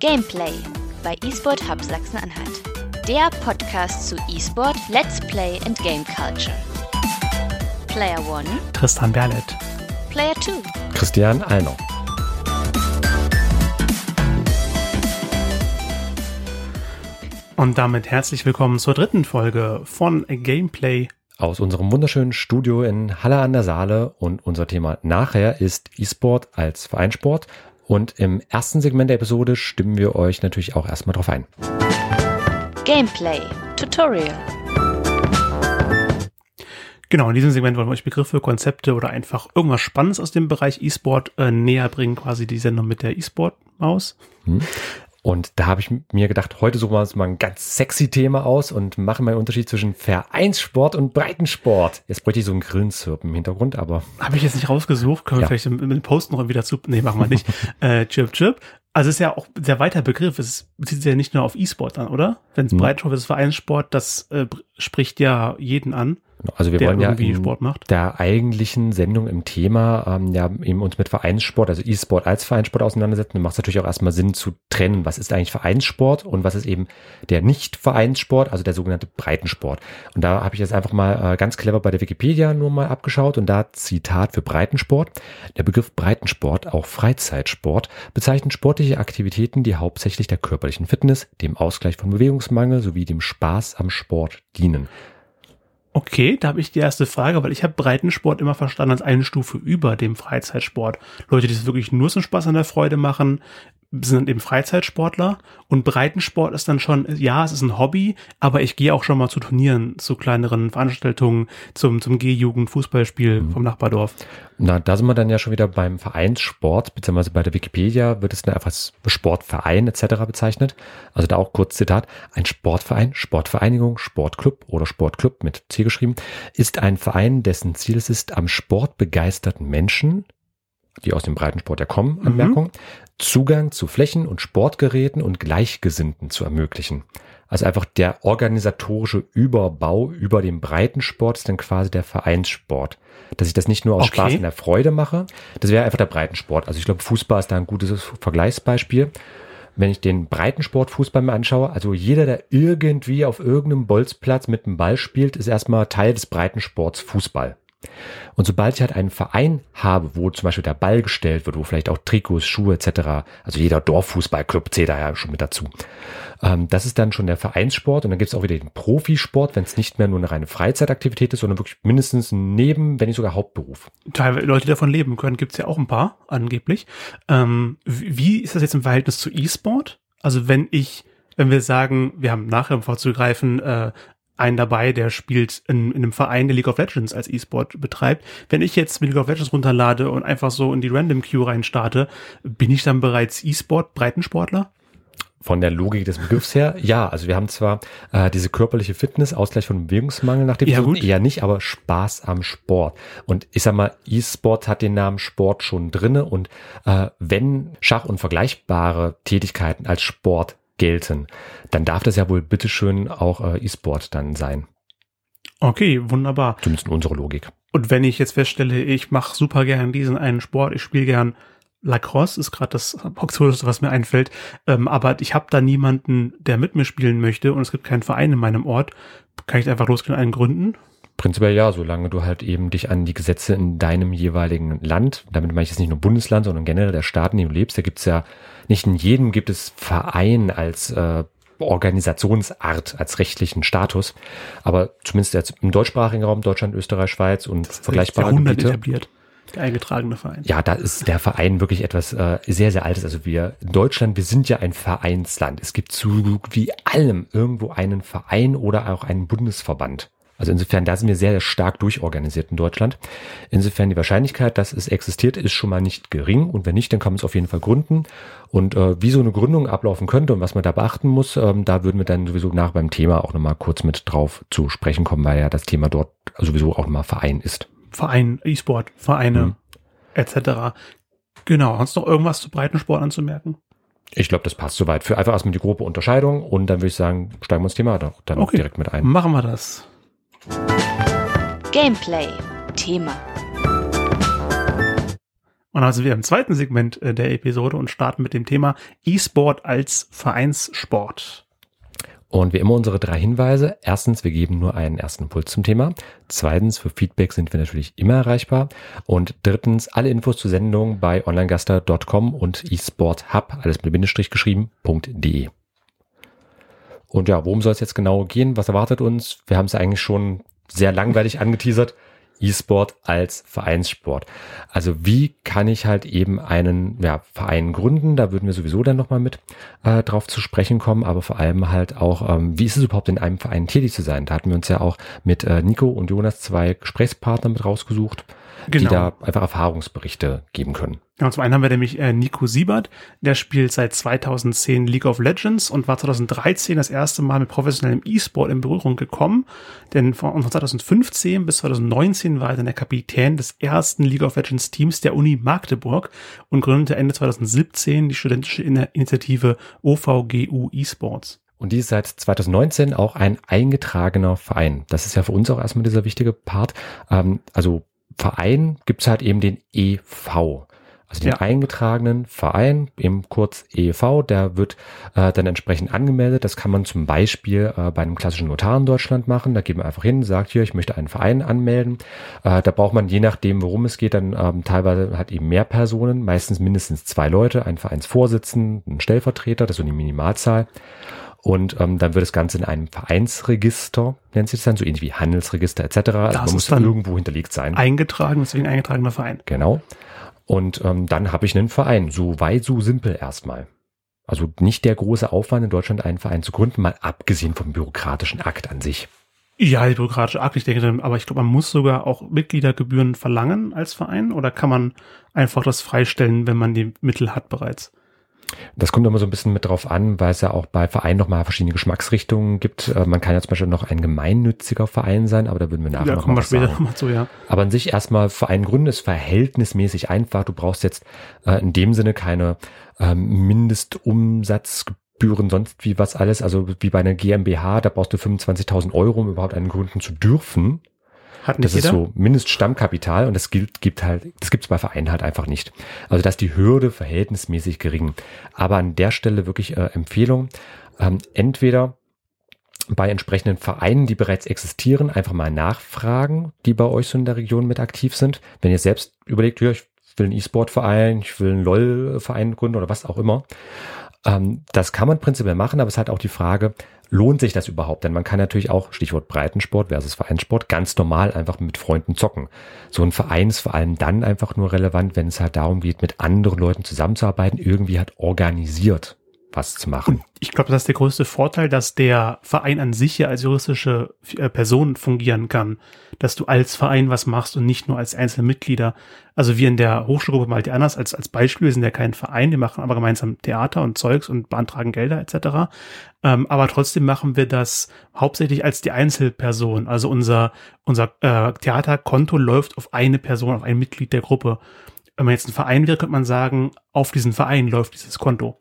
Gameplay bei eSport Hub Sachsen-Anhalt. Der Podcast zu eSport, Let's Play and Game Culture. Player 1, Tristan Berlet. Player 2, Christian Allner. Und damit herzlich willkommen zur dritten Folge von Gameplay. Aus unserem wunderschönen Studio in Halle an der Saale und unser Thema nachher ist E-Sport als Vereinssport. Und im ersten Segment der Episode stimmen wir euch natürlich auch erstmal drauf ein. Gameplay, Tutorial. Genau, in diesem Segment wollen wir euch Begriffe, Konzepte oder einfach irgendwas Spannendes aus dem Bereich E-Sport äh, näher bringen, quasi die Sendung mit der E-Sport-Maus. Und da habe ich mir gedacht, heute suchen wir uns mal ein ganz sexy Thema aus und machen mal einen Unterschied zwischen Vereinssport und Breitensport. Jetzt bräuchte ich so einen Grillenzirpen im Hintergrund, aber Habe ich jetzt nicht rausgesucht, können wir Ja. vielleicht im, Post noch wieder zu. Nee, machen wir nicht. äh, Chip Chip. Also es ist ja auch ein sehr weiter Begriff. Es bezieht sich ja nicht nur auf E-Sport an, oder? Wenn es Mhm. Breitensport ist, Vereinssport, das äh, spricht ja jeden an, also wir der wollen ja in Sport macht. der eigentlichen Sendung im Thema ähm, ja eben uns mit Vereinssport, also E-Sport als Vereinssport auseinandersetzen. Dann macht es natürlich auch erstmal Sinn zu trennen, was ist eigentlich Vereinssport und was ist eben der Nicht-Vereinssport, also der sogenannte Breitensport. Und da habe ich jetzt einfach mal äh, ganz clever bei der Wikipedia nur mal abgeschaut und da Zitat für Breitensport. Der Begriff Breitensport, auch Freizeitsport, bezeichnet sportliche Aktivitäten, die hauptsächlich der körperlichen Fitness, dem Ausgleich von Bewegungsmangel sowie dem Spaß am Sport dienen. Okay, da habe ich die erste Frage, weil ich habe Breitensport immer verstanden als eine Stufe über dem Freizeitsport. Leute, die es wirklich nur zum Spaß an der Freude machen, sind eben Freizeitsportler. Und Breitensport ist dann schon, ja, es ist ein Hobby, aber ich gehe auch schon mal zu Turnieren, zu kleineren Veranstaltungen, zum, zum G-Jugend-Fußballspiel vom Nachbardorf. Na, da sind wir dann ja schon wieder beim Vereinssport, beziehungsweise bei der Wikipedia wird es dann einfach als Sportverein etc. bezeichnet. Also da auch kurz Zitat. Ein Sportverein, Sportvereinigung, Sportclub oder Sportclub mit C geschrieben, ist ein Verein, dessen Ziel es ist, am Sport begeisterten Menschen, die aus dem Breitensport ja kommen, Mhm. Zugang zu Flächen und Sportgeräten und Gleichgesinnten zu ermöglichen. Also einfach der organisatorische Überbau über dem Breitensport ist dann quasi der Vereinssport. Dass ich das nicht nur aus Okay. Spaß und der Freude mache, das wäre einfach der Breitensport. Also ich glaube, Fußball ist da ein gutes Vergleichsbeispiel. Wenn ich den Breitensport Fußball mir anschaue, also jeder, der irgendwie auf irgendeinem Bolzplatz mit dem Ball spielt, ist erstmal Teil des Breitensports Fußball. Und sobald ich halt einen Verein habe, wo zum Beispiel der Ball gestellt wird, wo vielleicht auch Trikots, Schuhe etc., also jeder Dorffußballclub zählt da ja schon mit dazu. Ähm, das ist dann schon der Vereinssport und dann gibt es auch wieder den Profisport, wenn es nicht mehr nur eine reine Freizeitaktivität ist, sondern wirklich mindestens Neben, wenn nicht sogar Hauptberuf. Teilweise Leute, die davon leben können, gibt's ja auch ein paar, angeblich. Ähm, wie ist das jetzt im Verhältnis zu E-Sport? Also wenn ich, wenn wir sagen, wir haben nachher vorzugreifen, äh, einen dabei, der spielt in, in einem Verein, der League of Legends als E-Sport betreibt. Wenn ich jetzt League of Legends runterlade und einfach so in die Random Queue reinstarte, bin ich dann bereits E-Sport, Breitensportler? Von der Logik des Begriffs her, ja, also wir haben zwar äh, diese körperliche Fitness, Ausgleich von Bewegungsmangel nach dem Ja, Versuch, eher nicht, aber Spaß am Sport. Und ich sag mal, E-Sport hat den Namen Sport schon drinne und äh, wenn Schach und vergleichbare Tätigkeiten als Sport gelten, dann darf das ja wohl bitteschön auch äh, E-Sport dann sein. Okay, wunderbar. Zumindest in unserer Logik. Und wenn ich jetzt feststelle, ich mache super gern diesen einen Sport, ich spiele gern Lacrosse, ist gerade das Absurdeste, was mir einfällt, ähm, aber ich habe da niemanden, der mit mir spielen möchte und es gibt keinen Verein in meinem Ort, kann ich einfach losgehen einen gründen? Prinzipiell ja, solange du halt eben dich an die Gesetze in deinem jeweiligen Land, damit meine ich jetzt nicht nur Bundesland, sondern generell der Staat, in dem du lebst, da gibt's ja, nicht in jedem gibt es Verein als äh, Organisationsart, als rechtlichen Status, aber zumindest jetzt im deutschsprachigen Raum, Deutschland, Österreich, Schweiz und vergleichbare Jahrhundert Gebiete. etabliert, der eingetragene Verein. Ja, da ist der Verein wirklich etwas äh, sehr, sehr Altes. Also wir in Deutschland, wir sind ja ein Vereinsland. Es gibt zu wie allem irgendwo einen Verein oder auch einen Bundesverband. Also insofern, da sind wir sehr, sehr stark durchorganisiert in Deutschland. Insofern die Wahrscheinlichkeit, dass es existiert, ist schon mal nicht gering. Und wenn nicht, dann kann man es auf jeden Fall gründen. Und äh, wie so eine Gründung ablaufen könnte und was man da beachten muss, ähm, da würden wir dann sowieso nach beim Thema auch nochmal kurz mit drauf zu sprechen kommen, weil ja das Thema dort sowieso auch nochmal Verein ist. Verein, E-Sport, Vereine, Mhm. etc. Genau, sonst noch irgendwas zu Breitensport anzumerken? Ich glaube, das passt soweit. Für einfach erstmal die grobe Unterscheidung und dann würde ich sagen, steigen wir ins Thema doch dann auch Okay. direkt mit ein. Machen wir das. Gameplay, Thema. Und sind wir im zweiten Segment äh, der Episode und starten mit dem Thema E-Sport als Vereinssport. Und wie immer unsere drei Hinweise. Erstens, wir geben nur einen ersten Impuls zum Thema. Zweitens, für Feedback sind wir natürlich immer erreichbar. Und drittens, alle Infos zur Sendung bei onlinegaster.com und eSportHub, alles mit Bindestrich geschrieben.de. Und ja, worum soll es jetzt genau gehen? Was erwartet uns? Wir haben es eigentlich schon sehr langweilig angeteasert. E-Sport als Vereinssport. Also wie kann ich halt eben einen ja, Verein gründen? Da würden wir sowieso dann nochmal mit äh, drauf zu sprechen kommen, aber vor allem halt auch, ähm, wie ist es überhaupt in einem Verein tätig zu sein? Da hatten wir uns ja auch mit äh, Nico und Jonas zwei Gesprächspartner mit rausgesucht genau. die da einfach Erfahrungsberichte geben können. Ja, zum einen haben wir nämlich äh, Nico Siebert, der spielt seit 2010 League of Legends und war 2013 das erste Mal mit professionellem E-Sport in Berührung gekommen. Denn von, von 2015 bis 2019 war er dann der Kapitän des ersten League of Legends Teams der Uni Magdeburg und gründete Ende 2017 die studentische Initiative OVGU eSports. Und die ist seit 2019 auch ein eingetragener Verein. Das ist ja für uns auch erstmal dieser wichtige Part. Ähm, also Verein gibt's halt eben den EV. Also den ja. eingetragenen Verein, eben kurz EV, der wird äh, dann entsprechend angemeldet. Das kann man zum Beispiel äh, bei einem klassischen Notar in Deutschland machen. Da geht man einfach hin, sagt hier, ich möchte einen Verein anmelden. Äh, da braucht man je nachdem, worum es geht, dann ähm, teilweise hat eben mehr Personen, meistens mindestens zwei Leute, ein Vereinsvorsitzenden, ein Stellvertreter, das ist so die Minimalzahl. Und ähm, dann wird das Ganze in einem Vereinsregister, nennt sich das dann, so ähnlich wie Handelsregister etc. Also man muss dann irgendwo hinterlegt sein. Eingetragen, deswegen eingetragener Verein. Genau. Und ähm, dann habe ich einen Verein. So weit, so simpel erstmal. Also nicht der große Aufwand in Deutschland, einen Verein zu gründen, mal abgesehen vom bürokratischen Akt an sich. Ja, die bürokratische Akt, ich denke, aber ich glaube, man muss sogar auch Mitgliedergebühren verlangen als Verein oder kann man einfach das freistellen, wenn man die Mittel hat bereits? Das kommt immer so ein bisschen mit drauf an, weil es ja auch bei Vereinen nochmal verschiedene Geschmacksrichtungen gibt. Äh, man kann ja zum Beispiel noch ein gemeinnütziger Verein sein, aber da würden wir nachher ja, noch mal später sagen. Noch mal zu, ja. Aber an sich erstmal Verein gründen ist verhältnismäßig einfach. Du brauchst jetzt äh, in dem Sinne keine ähm, Mindestumsatzgebühren, sonst wie was alles. Also wie bei einer GmbH, da brauchst du 25.000 Euro, um überhaupt einen gründen zu dürfen. Hat nicht das jeder? ist so Mindeststammkapital und das gilt, gibt halt, das gibt es bei Vereinen halt einfach nicht. Also da ist die Hürde verhältnismäßig gering. Aber an der Stelle wirklich äh, Empfehlung, ähm, entweder bei entsprechenden Vereinen, die bereits existieren, einfach mal nachfragen, die bei euch so in der Region mit aktiv sind. Wenn ihr selbst überlegt, ja, ich will einen E-Sport-Verein, ich will einen LOL-Verein gründen oder was auch immer. Ähm, das kann man prinzipiell machen, aber es ist halt auch die Frage, lohnt sich das überhaupt? Denn man kann natürlich auch, Stichwort Breitensport versus Vereinssport, ganz normal einfach mit Freunden zocken. So ein Verein ist vor allem dann einfach nur relevant, wenn es halt darum geht, mit anderen Leuten zusammenzuarbeiten, irgendwie halt organisiert was zu machen. Und ich glaube, das ist der größte Vorteil, dass der Verein an sich ja als juristische äh, Person fungieren kann, dass du als Verein was machst und nicht nur als einzelne Mitglieder. Also wir in der Hochschulgruppe Malte Anders als, als Beispiel, wir sind ja kein Verein, wir machen aber gemeinsam Theater und Zeugs und beantragen Gelder etc. Ähm, aber trotzdem machen wir das hauptsächlich als die Einzelperson. Also unser, unser äh, Theaterkonto läuft auf eine Person, auf ein Mitglied der Gruppe. Wenn man jetzt ein Verein wäre, könnte man sagen, auf diesen Verein läuft dieses Konto.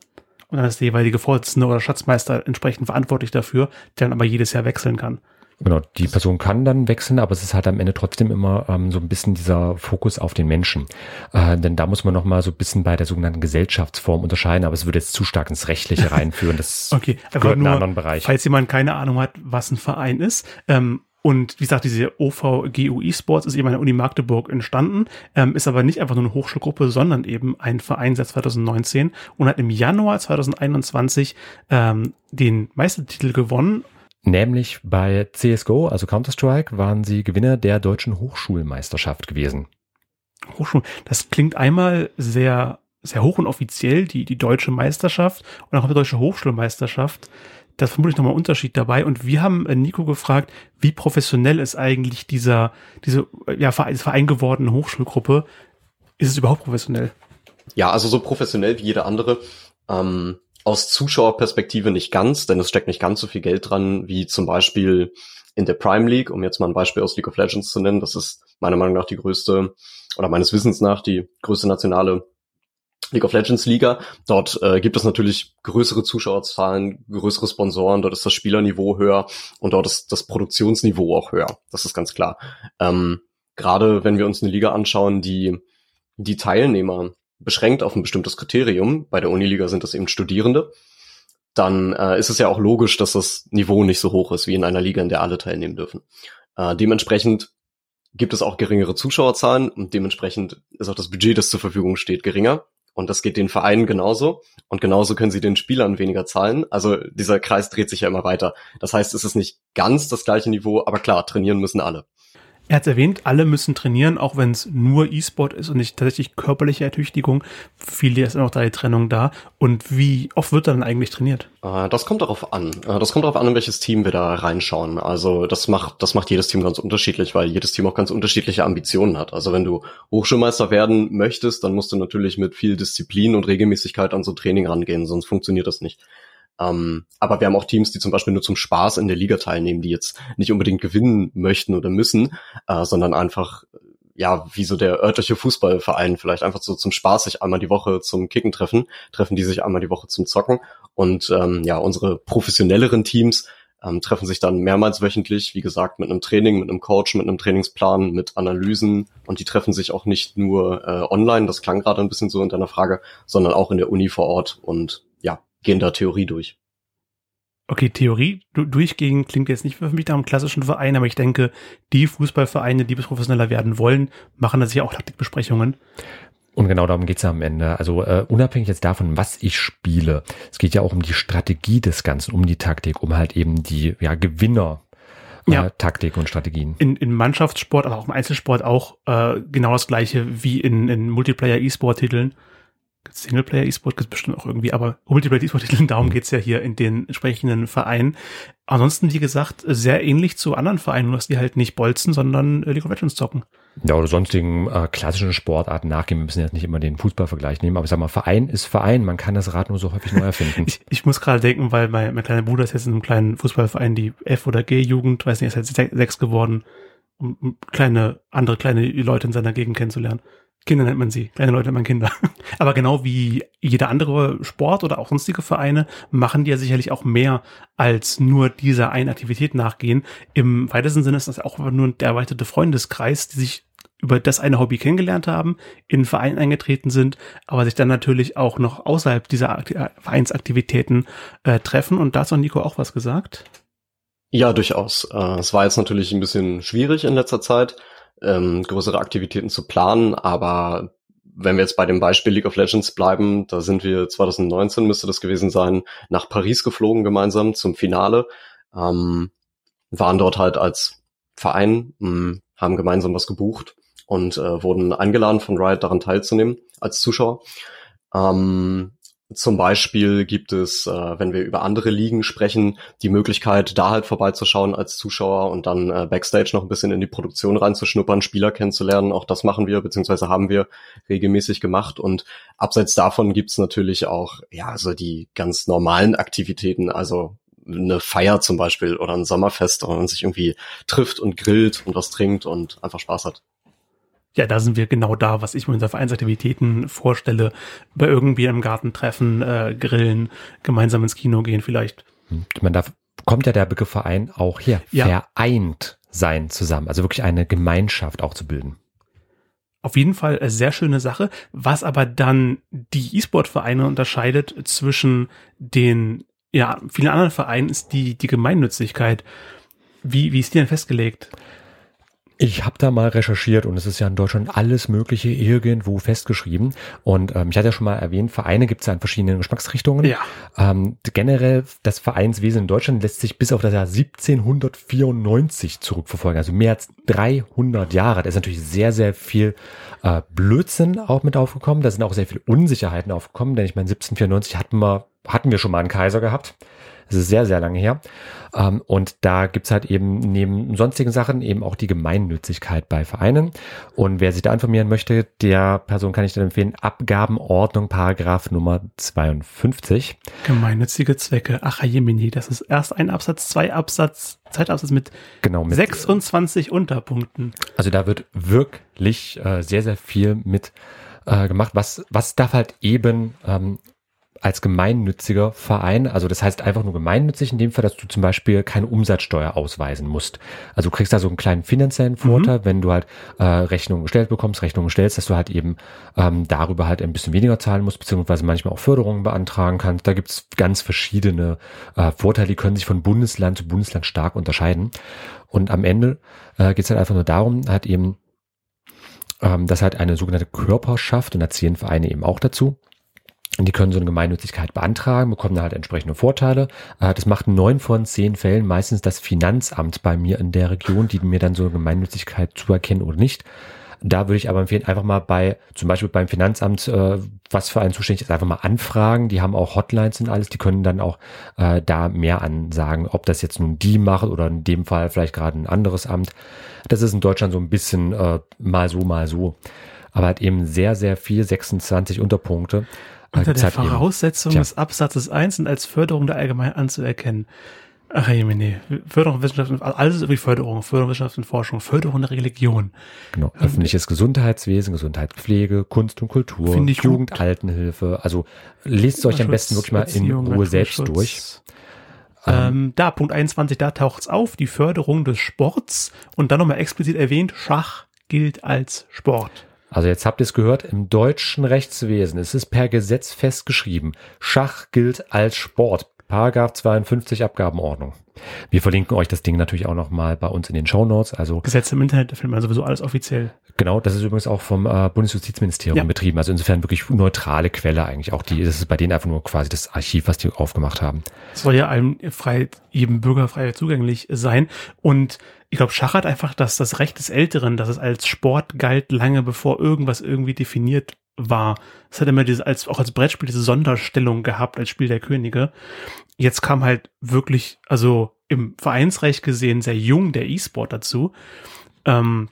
Und dann ist der jeweilige Vorsitzende oder Schatzmeister entsprechend verantwortlich dafür, der dann aber jedes Jahr wechseln kann. Genau, die Person kann dann wechseln, aber es ist halt am Ende trotzdem immer ähm, so ein bisschen dieser Fokus auf den Menschen. Äh, denn da muss man nochmal so ein bisschen bei der sogenannten Gesellschaftsform unterscheiden, aber es würde jetzt zu stark ins Rechtliche reinführen. Das okay, gehört in einen anderen Bereich. Falls jemand keine Ahnung hat, was ein Verein ist, ähm, und wie gesagt, diese OVGU eSports ist eben an der Uni Magdeburg entstanden, ähm, ist aber nicht einfach nur eine Hochschulgruppe, sondern eben ein Verein seit 2019 und hat im Januar 2021 ähm, den Meistertitel gewonnen Nämlich bei CSGO, also Counter-Strike, waren sie Gewinner der deutschen Hochschulmeisterschaft gewesen. Hochschul, das klingt einmal sehr, sehr hoch und offiziell, die, die deutsche Meisterschaft und auch die deutsche Hochschulmeisterschaft da ist vermutlich nochmal ein Unterschied dabei. Und wir haben äh, Nico gefragt, wie professionell ist eigentlich dieser, diese ja, Verein gewordene Hochschulgruppe? Ist es überhaupt professionell? Ja, also so professionell wie jede andere. Ähm, aus Zuschauerperspektive nicht ganz, denn es steckt nicht ganz so viel Geld dran, wie zum Beispiel in der Prime League, um jetzt mal ein Beispiel aus League of Legends zu nennen. Das ist meiner Meinung nach die größte, oder meines Wissens nach die größte nationale League of Legends Liga. Dort äh, gibt es natürlich größere Zuschauerzahlen, größere Sponsoren, dort ist das Spielerniveau höher und dort ist das Produktionsniveau auch höher. Das ist ganz klar. Ähm, Gerade wenn wir uns eine Liga anschauen, die die Teilnehmer beschränkt auf ein bestimmtes Kriterium, bei der Uniliga sind das eben Studierende, dann äh, ist es ja auch logisch, dass das Niveau nicht so hoch ist wie in einer Liga, in der alle teilnehmen dürfen. Äh, dementsprechend gibt es auch geringere Zuschauerzahlen und dementsprechend ist auch das Budget, das zur Verfügung steht, geringer. Und das geht den Vereinen genauso. Und genauso können sie den Spielern weniger zahlen. Also dieser Kreis dreht sich ja immer weiter. Das heißt, es ist nicht ganz das gleiche Niveau, aber klar, trainieren müssen alle. Er hat erwähnt, alle müssen trainieren, auch wenn es nur E-Sport ist und nicht tatsächlich körperliche Ertüchtigung. Viele ist noch da die Trennung da. Und wie oft wird dann eigentlich trainiert? Äh, das kommt darauf an. Äh, das kommt darauf an, in welches Team wir da reinschauen. Also das macht, das macht jedes Team ganz unterschiedlich, weil jedes Team auch ganz unterschiedliche Ambitionen hat. Also wenn du Hochschulmeister werden möchtest, dann musst du natürlich mit viel Disziplin und Regelmäßigkeit an so Training rangehen, sonst funktioniert das nicht. Ähm, aber wir haben auch Teams, die zum Beispiel nur zum Spaß in der Liga teilnehmen, die jetzt nicht unbedingt gewinnen möchten oder müssen, äh, sondern einfach ja, wie so der örtliche Fußballverein vielleicht einfach so zum Spaß sich einmal die Woche zum Kicken treffen, treffen die sich einmal die Woche zum Zocken. Und ähm, ja, unsere professionelleren Teams ähm, treffen sich dann mehrmals wöchentlich, wie gesagt, mit einem Training, mit einem Coach, mit einem Trainingsplan, mit Analysen. Und die treffen sich auch nicht nur äh, online, das klang gerade ein bisschen so in deiner Frage, sondern auch in der Uni vor Ort. Und ja, gehen da Theorie durch. Okay, Theorie du, durchgehen klingt jetzt nicht für mich nach einem klassischen Verein, aber ich denke, die Fußballvereine, die bis professioneller werden wollen, machen da sicher auch Taktikbesprechungen. Und genau darum geht's ja am Ende. Also äh, unabhängig jetzt davon, was ich spiele, es geht ja auch um die Strategie des Ganzen, um die Taktik, um halt eben die ja, Gewinner äh, ja. Taktik und Strategien. In, in Mannschaftssport, aber auch im Einzelsport auch äh, genau das gleiche wie in, in Multiplayer-E-Sport-Titeln. Singleplayer-E-Sport gibt es bestimmt auch irgendwie, aber Multiplayer-E-Sport-Titeln, darum geht's ja hier in den entsprechenden Vereinen. Ansonsten, wie gesagt, sehr ähnlich zu anderen Vereinen, nur dass die halt nicht bolzen, sondern äh, League of Legends zocken. Ja, oder sonstigen äh, klassischen Sportarten nachgehen. Wir müssen jetzt nicht immer den Fußballvergleich nehmen, aber ich sag mal, Verein ist Verein. Man kann das Rad nur so häufig neu erfinden. ich, ich muss gerade denken, weil mein, mein kleiner Bruder ist jetzt in einem kleinen Fußballverein, die F- oder G-Jugend, weiß nicht, ist jetzt sechs geworden, um, um kleine, andere kleine Leute in seiner Gegend kennenzulernen. Kinder nennt man sie, kleine Leute nennt man Kinder. Aber genau wie jeder andere Sport oder auch sonstige Vereine machen die ja sicherlich auch mehr als nur dieser einen Aktivität nachgehen. Im weitesten Sinne ist das auch nur der erweiterte Freundeskreis, die sich über das eine Hobby kennengelernt haben, in den Verein eingetreten sind, aber sich dann natürlich auch noch außerhalb dieser Vereinsaktivitäten äh, treffen. Und dazu hat Nico auch was gesagt. Ja, durchaus. Äh, es war jetzt natürlich ein bisschen schwierig in letzter Zeit ähm, größere Aktivitäten zu planen, aber wenn wir jetzt bei dem Beispiel League of Legends bleiben, da sind wir 2019 müsste das gewesen sein, nach Paris geflogen gemeinsam zum Finale, ähm, waren dort halt als Verein, mh, hm, haben gemeinsam was gebucht und äh, wurden eingeladen von Riot daran teilzunehmen als Zuschauer. Ähm, zum Beispiel gibt es, äh, wenn wir über andere Ligen sprechen, die Möglichkeit, da halt vorbeizuschauen als Zuschauer und dann äh, Backstage noch ein bisschen in die Produktion reinzuschnuppern, Spieler kennenzulernen. Auch das machen wir, beziehungsweise haben wir regelmäßig gemacht. Und abseits davon gibt's natürlich auch, ja, also die ganz normalen Aktivitäten, also eine Feier zum Beispiel oder ein Sommerfest, wo man sich irgendwie trifft und grillt und was trinkt und einfach Spaß hat. Ja, da sind wir genau da, was ich mir unter Vereinsaktivitäten vorstelle. Bei irgendwie im Garten treffen, äh, grillen, gemeinsam ins Kino gehen vielleicht. Hm, man darf, kommt ja der Begriff Verein auch her. Ja. Vereint sein zusammen. Also wirklich eine Gemeinschaft auch zu bilden. Auf jeden Fall eine sehr schöne Sache. Was aber dann die E-Sport-Vereine unterscheidet zwischen den ja, vielen anderen Vereinen ist die, die Gemeinnützigkeit. Wie, wie ist die denn festgelegt? Ich habe da mal recherchiert und es ist ja in Deutschland alles Mögliche irgendwo festgeschrieben. Und ähm, ich hatte ja schon mal erwähnt, Vereine gibt es ja in verschiedenen Geschmacksrichtungen. Ja. Ähm, generell, das Vereinswesen in Deutschland lässt sich bis auf das Jahr 1794 zurückverfolgen. Also mehr als 300 Jahre. Da ist natürlich sehr, sehr viel äh, Blödsinn auch mit aufgekommen. Da sind auch sehr viele Unsicherheiten aufgekommen. Denn ich meine, 1794 hatten wir, hatten wir schon mal einen Kaiser gehabt. Das ist sehr, sehr lange her. Ähm, und da gibt's halt eben neben sonstigen Sachen eben auch die Gemeinnützigkeit bei Vereinen. Und wer sich da informieren möchte, der Person kann ich dann empfehlen, Abgabenordnung, Paragraph Nummer 52. Gemeinnützige Zwecke. Ach, Jemini, das ist erst ein Absatz, zwei Absatz, Zeitabsatz mit, genau, mit 26 Unterpunkten. Also da wird wirklich äh, sehr, sehr viel mit äh, gemacht. Was, was darf halt eben ähm, als gemeinnütziger Verein. Also das heißt einfach nur gemeinnützig in dem Fall, dass du zum Beispiel keine Umsatzsteuer ausweisen musst. Also du kriegst da so einen kleinen finanziellen Mhm. Vorteil, wenn du halt äh, Rechnungen gestellt bekommst, Rechnungen stellst, dass du halt eben ähm, darüber halt ein bisschen weniger zahlen musst, beziehungsweise manchmal auch Förderungen beantragen kannst. Da gibt's ganz verschiedene äh, Vorteile, die können sich von Bundesland zu Bundesland stark unterscheiden. Und am Ende äh, geht's halt einfach nur darum, halt eben, ähm, dass halt eine sogenannte Körperschaft, und da zählen Vereine eben auch dazu, die können so eine Gemeinnützigkeit beantragen, bekommen da halt entsprechende Vorteile. Äh, Das macht neun von zehn Fällen meistens das Finanzamt bei mir in der Region, die mir dann so eine Gemeinnützigkeit zuerkennen oder nicht. Da würde ich aber empfehlen, einfach mal bei, zum Beispiel beim Finanzamt, äh, was für einen zuständig ist, einfach mal anfragen. Die haben auch Hotlines und alles, die können dann auch äh, da mehr ansagen, ob das jetzt nun die machen oder in dem Fall vielleicht gerade ein anderes Amt. Das ist in Deutschland so ein bisschen mal so, mal so. Aber halt eben sehr, sehr viel, 26 Unterpunkte. Unter der halt eben- Voraussetzung Tja. des Absatzes 1 sind als Förderung der Allgemeinen anzuerkennen. Ach je, nee. Förderung Wissenschaften, alles ist irgendwie Förderung, Förderung Wissenschaften, Forschung, Förderung der Religion. Genau, öffentliches Gesundheitswesen, Gesundheitspflege, Kunst und Kultur, Finde ich gut. Jugend, Altenhilfe. Also lest es euch am besten wirklich mal in Ruhe selbst durch. Ähm, da, Punkt 21, da taucht's auf, die Förderung des Sports und dann nochmal explizit erwähnt, Schach gilt als Sport. Also jetzt habt ihr es gehört, im deutschen Rechtswesen ist es per Gesetz festgeschrieben. Schach gilt als Sport. Paragraph 52 Abgabenordnung. Wir verlinken euch das Ding natürlich auch nochmal bei uns in den Show Notes. Also Gesetze im Internet, da findet man sowieso alles offiziell. genau, das ist übrigens auch vom äh, Bundesjustizministerium Ja. betrieben. Also insofern wirklich neutrale Quelle eigentlich. Auch die, das ist bei denen einfach nur quasi das Archiv, was die aufgemacht haben. soll ja allen frei, jedem Bürger frei zugänglich sein. Und ich glaube, Schach hat einfach das, das Recht des Älteren, dass es als Sport galt, lange bevor irgendwas irgendwie definiert war. Es hat immer diese, als, auch als Brettspiel diese Sonderstellung gehabt, als Spiel der Könige. Jetzt kam halt wirklich, also im Vereinsrecht gesehen, sehr jung der E-Sport dazu. Ähm,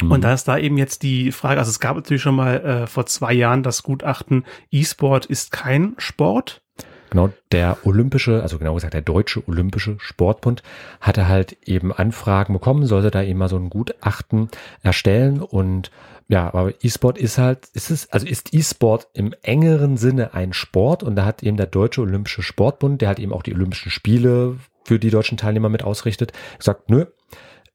Mhm. Und da ist da eben jetzt die Frage, also es gab natürlich schon mal äh, vor zwei Jahren das Gutachten, E-Sport ist kein Sport. Genau, der olympische, also genau gesagt der deutsche olympische Sportbund hatte halt eben Anfragen bekommen, sollte da eben mal so ein Gutachten erstellen und ja, aber E-Sport ist halt, ist es, also ist E-Sport im engeren Sinne ein Sport und da hat eben der deutsche olympische Sportbund, der halt eben auch die Olympischen Spiele für die deutschen Teilnehmer mit ausrichtet, gesagt, nö,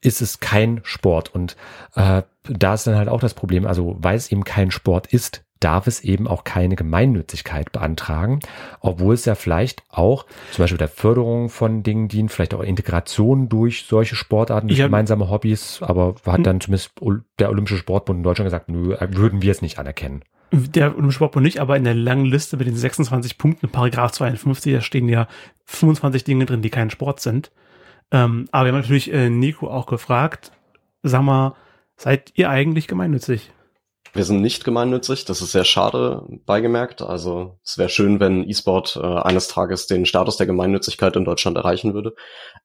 ist es kein Sport und äh, da ist dann halt auch das Problem, also weil es eben kein Sport ist, darf es eben auch keine Gemeinnützigkeit beantragen, obwohl es ja vielleicht auch zum Beispiel der Förderung von Dingen dient, vielleicht auch Integration durch solche Sportarten, durch hab- gemeinsame Hobbys, aber hat Hm. dann zumindest der Olympische Sportbund in Deutschland gesagt, nö, würden wir es nicht anerkennen. Der Olympische Sportbund nicht, aber in der langen Liste mit den 26 Punkten, Paragraph 52, da stehen ja 25 Dinge drin, die kein Sport sind. Ähm, aber wir haben natürlich äh, Nico auch gefragt, sag mal, seid ihr eigentlich gemeinnützig? Wir sind nicht gemeinnützig, das ist sehr schade beigemerkt. Also es wäre schön, wenn E-Sport äh, eines Tages den Status der Gemeinnützigkeit in Deutschland erreichen würde.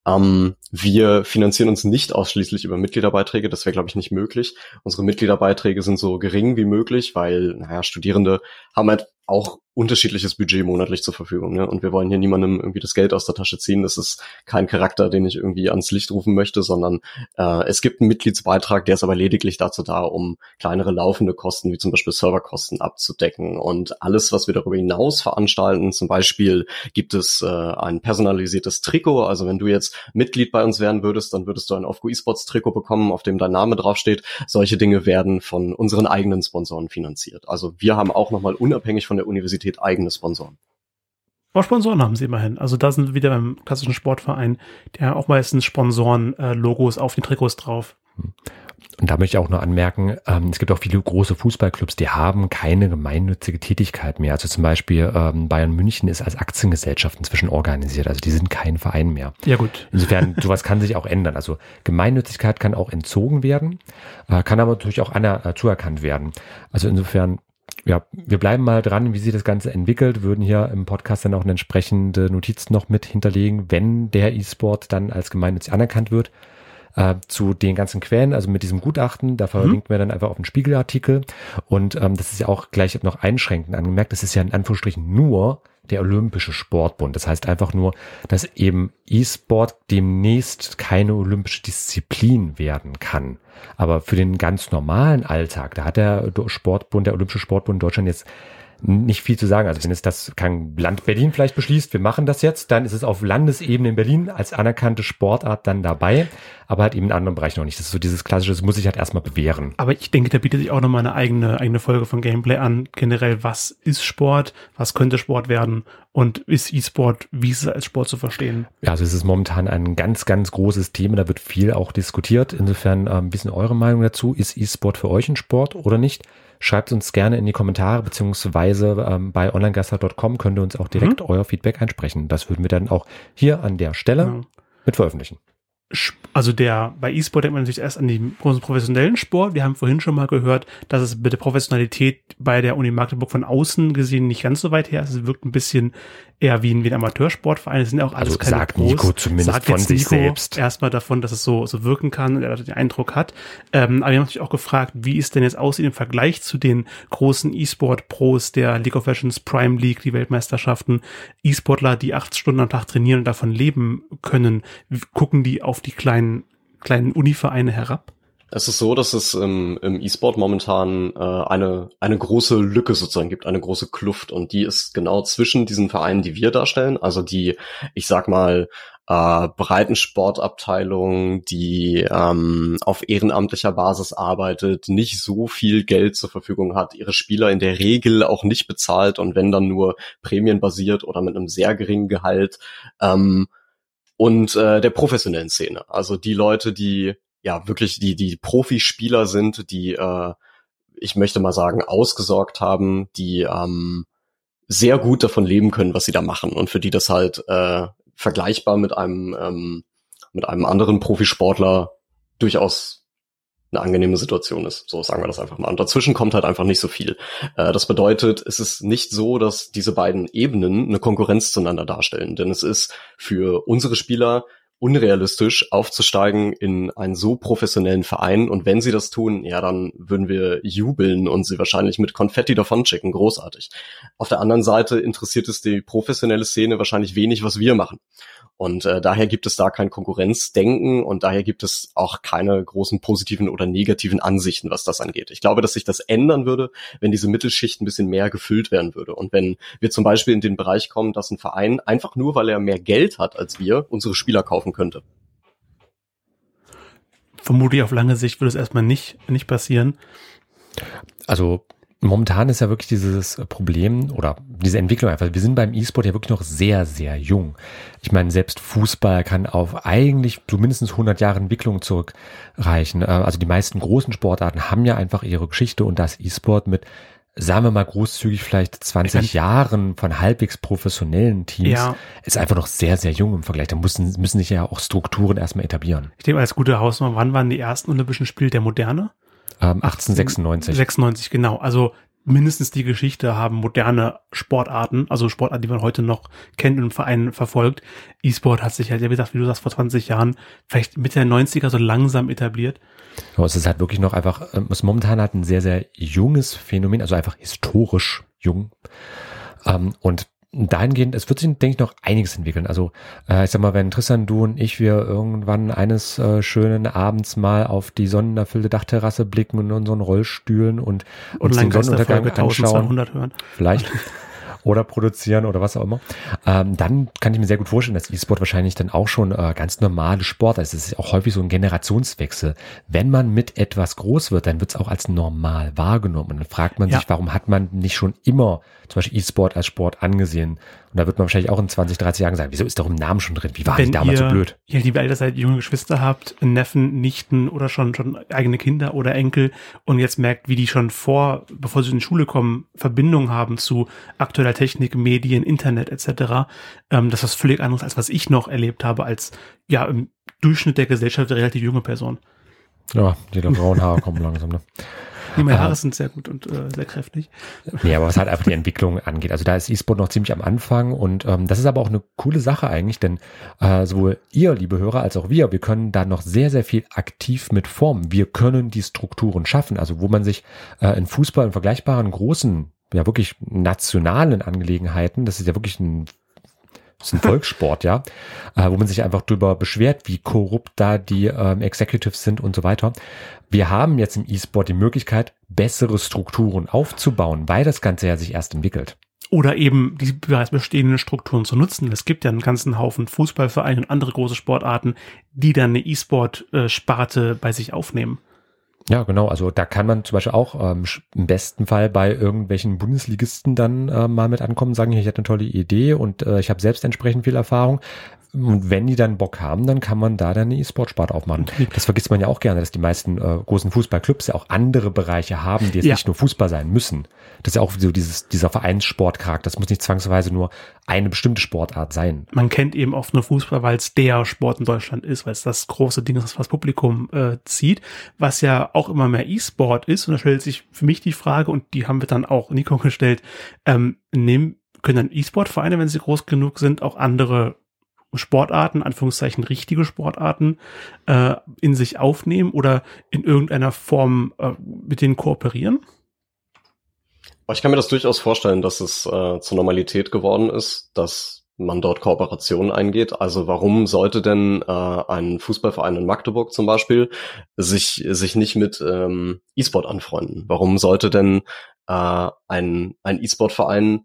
Ähm, wir finanzieren uns nicht ausschließlich über Mitgliederbeiträge, das wäre, glaube ich, nicht möglich. Unsere Mitgliederbeiträge sind so gering wie möglich, weil, naja, Studierende haben halt auch unterschiedliches Budget monatlich zur Verfügung. Ne? Und wir wollen hier niemandem irgendwie das Geld aus der Tasche ziehen. Das ist kein Charakter, den ich irgendwie ans Licht rufen möchte, sondern äh, es gibt einen Mitgliedsbeitrag, der ist aber lediglich dazu da, um kleinere laufende Kosten, wie zum Beispiel Serverkosten abzudecken. Und alles, was wir darüber hinaus veranstalten, zum Beispiel gibt es äh, ein personalisiertes Trikot. Also wenn du jetzt Mitglied bei uns werden würdest, dann würdest du ein Aufgo eSports Trikot bekommen, auf dem dein Name draufsteht. Solche Dinge werden von unseren eigenen Sponsoren finanziert. Also wir haben auch nochmal unabhängig von der Universität eigene Sponsoren. Aber Sponsoren haben sie immerhin. Also da sind wir wieder beim klassischen Sportverein, der auch meistens Sponsoren-Logos auf den Trikots drauf. Und da möchte ich auch nur anmerken, ähm, es gibt auch viele große Fußballclubs, die haben keine gemeinnützige Tätigkeit mehr. Also zum Beispiel ähm, Bayern München ist als Aktiengesellschaft inzwischen organisiert. Also die sind kein Verein mehr. Ja gut. Insofern, sowas kann sich auch ändern. Also Gemeinnützigkeit kann auch entzogen werden, äh, kann aber natürlich auch aner äh, zuerkannt werden. Also insofern, ja, wir bleiben mal dran, wie sich das Ganze entwickelt, würden hier im Podcast dann auch eine entsprechende Notiz noch mit hinterlegen, wenn der E-Sport dann als gemeinnützig anerkannt wird. Äh, zu den ganzen Quellen, also mit diesem Gutachten, da verlinken wir dann einfach auf den Spiegelartikel. Und ähm, das ist ja auch gleich noch einschränkend angemerkt, das ist ja in Anführungsstrichen nur der Olympische Sportbund. Das heißt einfach nur, dass eben E-Sport demnächst keine olympische Disziplin werden kann. Aber für den ganz normalen Alltag, da hat der Sportbund, der Olympische Sportbund in Deutschland jetzt nicht viel zu sagen. Also wenn es das kann Land Berlin vielleicht beschließt, wir machen das jetzt, dann ist es auf Landesebene in Berlin als anerkannte Sportart dann dabei, aber halt eben in anderen Bereichen noch nicht. Das ist so dieses klassische, das muss sich halt erstmal bewähren. Aber ich denke, da bietet sich auch nochmal eine eigene, eigene Folge von Gameplay an. Generell, was ist Sport? Was könnte Sport werden? Und ist E-Sport, wie ist es als Sport zu verstehen? Ja, also es ist momentan ein ganz, ganz großes Thema. Da wird viel auch diskutiert. Insofern ähm, ein bisschen eure Meinung dazu. Ist E-Sport für euch ein Sport oder nicht? Schreibt uns gerne in die Kommentare, beziehungsweise ähm, bei onlinegaster.com könnt ihr uns auch direkt mhm. euer Feedback einsprechen. Das würden wir dann auch hier an der Stelle ja. mit veröffentlichen also der, bei E-Sport denkt man natürlich erst an den großen professionellen Sport. Wir haben vorhin schon mal gehört, dass es mit der Professionalität bei der Uni Magdeburg von außen gesehen nicht ganz so weit her ist. Es wirkt ein bisschen eher wie ein, wie ein Amateursportverein. Es sind ja auch alles also keine sagt Pros. Nico zumindest sagt von sich Nico selbst. Erstmal davon, dass es so, so wirken kann, er den Eindruck hat. Ähm, aber wir haben natürlich auch gefragt, wie es denn jetzt aussieht im Vergleich zu den großen E-Sport-Pros der League of Legends Prime League, die Weltmeisterschaften. E-Sportler, die acht Stunden am Tag trainieren und davon leben können, gucken die auf die kleinen, kleinen Univereine herab? Es ist so, dass es im, im E-Sport momentan äh, eine, eine große Lücke sozusagen gibt, eine große Kluft und die ist genau zwischen diesen Vereinen, die wir darstellen, also die, ich sag mal, äh, Breitensportabteilung, die ähm, auf ehrenamtlicher Basis arbeitet, nicht so viel Geld zur Verfügung hat, ihre Spieler in der Regel auch nicht bezahlt und wenn dann nur prämienbasiert oder mit einem sehr geringen Gehalt ähm, und äh, der professionellen Szene. Also die Leute, die ja wirklich die, die Profispieler sind, die, äh, ich möchte mal sagen, ausgesorgt haben, die ähm, sehr gut davon leben können, was sie da machen und für die das halt äh, vergleichbar mit einem ähm, mit einem anderen Profisportler durchaus eine angenehme Situation ist. So sagen wir das einfach mal. Und dazwischen kommt halt einfach nicht so viel. Äh, das bedeutet, es ist nicht so, dass diese beiden Ebenen eine Konkurrenz zueinander darstellen. Denn es ist für unsere Spieler unrealistisch aufzusteigen in einen so professionellen Verein. Und wenn sie das tun, ja, dann würden wir jubeln und sie wahrscheinlich mit Konfetti davonschicken. Großartig. Auf der anderen Seite interessiert es die professionelle Szene wahrscheinlich wenig, was wir machen. Und äh, daher gibt es da kein Konkurrenzdenken und daher gibt es auch keine großen positiven oder negativen Ansichten, was das angeht. Ich glaube, dass sich das ändern würde, wenn diese Mittelschicht ein bisschen mehr gefüllt werden würde. Und wenn wir zum Beispiel in den Bereich kommen, dass ein Verein einfach nur, weil er mehr Geld hat als wir, unsere Spieler kaufen könnte. Vermutlich auf lange Sicht würde es erstmal nicht, nicht passieren. Also momentan ist ja wirklich dieses Problem oder diese Entwicklung einfach, wir sind beim E-Sport ja wirklich noch sehr, sehr jung. Ich meine, selbst Fußball kann auf eigentlich so mindestens 100 Jahre Entwicklung zurückreichen. Äh, also die meisten großen Sportarten haben ja einfach ihre Geschichte und das E-Sport mit sagen wir mal großzügig vielleicht 20 Jahren von halbwegs professionellen Teams ja. ist einfach noch sehr, sehr jung im Vergleich. Da müssen, müssen sich ja auch Strukturen erstmal etablieren. Ich denke, als gute Hausnummer, wann waren die ersten Olympischen Spiele der Moderne? Ähm, 1896. 96, genau. Also mindestens die Geschichte haben moderne Sportarten, also Sportarten, die man heute noch kennt und im Verein verfolgt. E-Sport hat sich halt, wie gesagt, wie du sagst, vor 20 Jahren, vielleicht Mitte der 90er so langsam etabliert. Aber es ist halt wirklich noch einfach, ähm, es momentan hat ein sehr, sehr junges Phänomen, also einfach historisch jung. Ähm, und dahingehend, es wird sich, denke ich, noch einiges entwickeln. Also, äh, ich sag mal, wenn Tristan, du und ich, wir irgendwann eines äh, schönen Abends mal auf die sonnenerfüllte Dachterrasse blicken und in unseren Rollstühlen und, und uns den Sonnenuntergang anschauen. Vielleicht. oder produzieren oder was auch immer, ähm, dann kann ich mir sehr gut vorstellen, dass E-Sport wahrscheinlich dann auch schon äh, ganz normale Sport ist. Es ist auch häufig so ein Generationswechsel. Wenn man mit etwas groß wird, dann wird es auch als normal wahrgenommen. Und dann fragt man ja. sich, warum hat man nicht schon immer zum Beispiel E-Sport als Sport angesehen? Und da wird man wahrscheinlich auch in 20, 30 Jahren sagen, wieso ist doch im Namen schon drin? Wie war ich damals ihr, so blöd? Ja, liebe Eltern seid junge Geschwister habt, Neffen, Nichten oder schon, schon eigene Kinder oder Enkel und jetzt merkt, wie die schon vor, bevor sie in die Schule kommen, Verbindung haben zu aktueller Technik, Medien, Internet etc. Ähm, das ist was völlig anderes, als was ich noch erlebt habe als, ja, im Durchschnitt der Gesellschaft relativ junge Person. Ja, die grauen Haare kommen langsam, ne? Nee, meine Haare sind sehr gut und äh, sehr kräftig. Nee, aber was halt einfach die Entwicklung angeht. Also da ist E-Sport noch ziemlich am Anfang und ähm, das ist aber auch eine coole Sache eigentlich, denn äh, sowohl ihr, liebe Hörer, als auch wir, wir können da noch sehr, sehr viel aktiv mit formen. Wir können die Strukturen schaffen. Also wo man sich äh, in Fußball in vergleichbaren großen, ja wirklich nationalen Angelegenheiten, das ist ja wirklich ein Ist ein Volkssport, ja, äh, wo man sich einfach drüber beschwert, wie korrupt da die ähm, Executives sind und so weiter. Wir haben jetzt im E-Sport die Möglichkeit, bessere Strukturen aufzubauen, weil das Ganze ja sich erst entwickelt. Oder eben die bereits bestehenden Strukturen zu nutzen. Es gibt ja einen ganzen Haufen Fußballvereine und andere große Sportarten, die dann eine E-Sport-Sparte bei sich aufnehmen. Ja, genau. Also da kann man zum Beispiel auch ähm, im besten Fall bei irgendwelchen Bundesligisten dann äh, mal mit ankommen, sagen, ich hatte eine tolle Idee und äh, ich habe selbst entsprechend viel Erfahrung. Und wenn die dann Bock haben, dann kann man da dann eine E-Sport-Sparte aufmachen. Das vergisst man ja auch gerne, dass die meisten äh, großen Fußballclubs ja auch andere Bereiche haben, die jetzt ja. nicht nur Fußball sein müssen. Das ist ja auch so dieses, dieser Vereinssportcharakter. Das muss nicht zwangsweise nur eine bestimmte Sportart sein. Man kennt eben oft nur Fußball, weil es der Sport in Deutschland ist, weil es das große Ding ist, was das Publikum äh, zieht, was ja auch immer mehr E-Sport ist. Und da stellt sich für mich die Frage, und die haben wir dann auch Nico gestellt, ähm, nehmen, können dann E-Sport-Vereine, wenn sie groß genug sind, auch andere Sportarten, Anführungszeichen richtige Sportarten, äh, in sich aufnehmen oder in irgendeiner Form äh, mit denen kooperieren? Ich kann mir das durchaus vorstellen, dass es äh, zur Normalität geworden ist, dass man dort Kooperationen eingeht. Also warum sollte denn äh, ein Fußballverein in Magdeburg zum Beispiel sich, sich nicht mit ähm, E-Sport anfreunden? Warum sollte denn äh, ein, ein E-Sport-Verein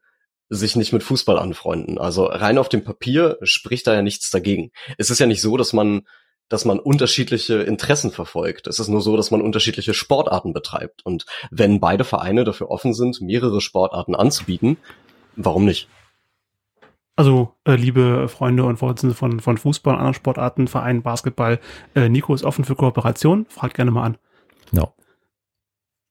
sich nicht mit Fußball anfreunden. Also rein auf dem Papier spricht da ja nichts dagegen. Es ist ja nicht so, dass man dass man unterschiedliche Interessen verfolgt. Es ist nur so, dass man unterschiedliche Sportarten betreibt. Und wenn beide Vereine dafür offen sind, mehrere Sportarten anzubieten, warum nicht? Also, äh, liebe Freunde und Vorsitzende von, von Fußball und anderen Sportarten, Verein, Basketball, äh, Nico ist offen für Kooperation. Fragt gerne mal an. No.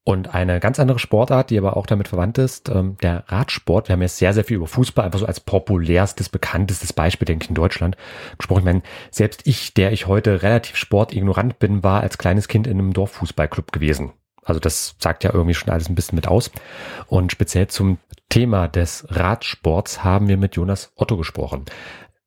Und eine ganz andere Sportart, die aber auch damit verwandt ist, ähm, der Radsport. Wir haben jetzt sehr, sehr viel über Fußball, einfach so als populärstes, bekanntestes Beispiel, denke ich, in Deutschland gesprochen. Ich meine, selbst ich, der ich heute relativ sportignorant bin, war als kleines Kind in einem Dorffußballclub gewesen. Also das sagt ja irgendwie schon alles ein bisschen mit aus. Und speziell zum Thema des Radsports haben wir mit Jonas Otto gesprochen.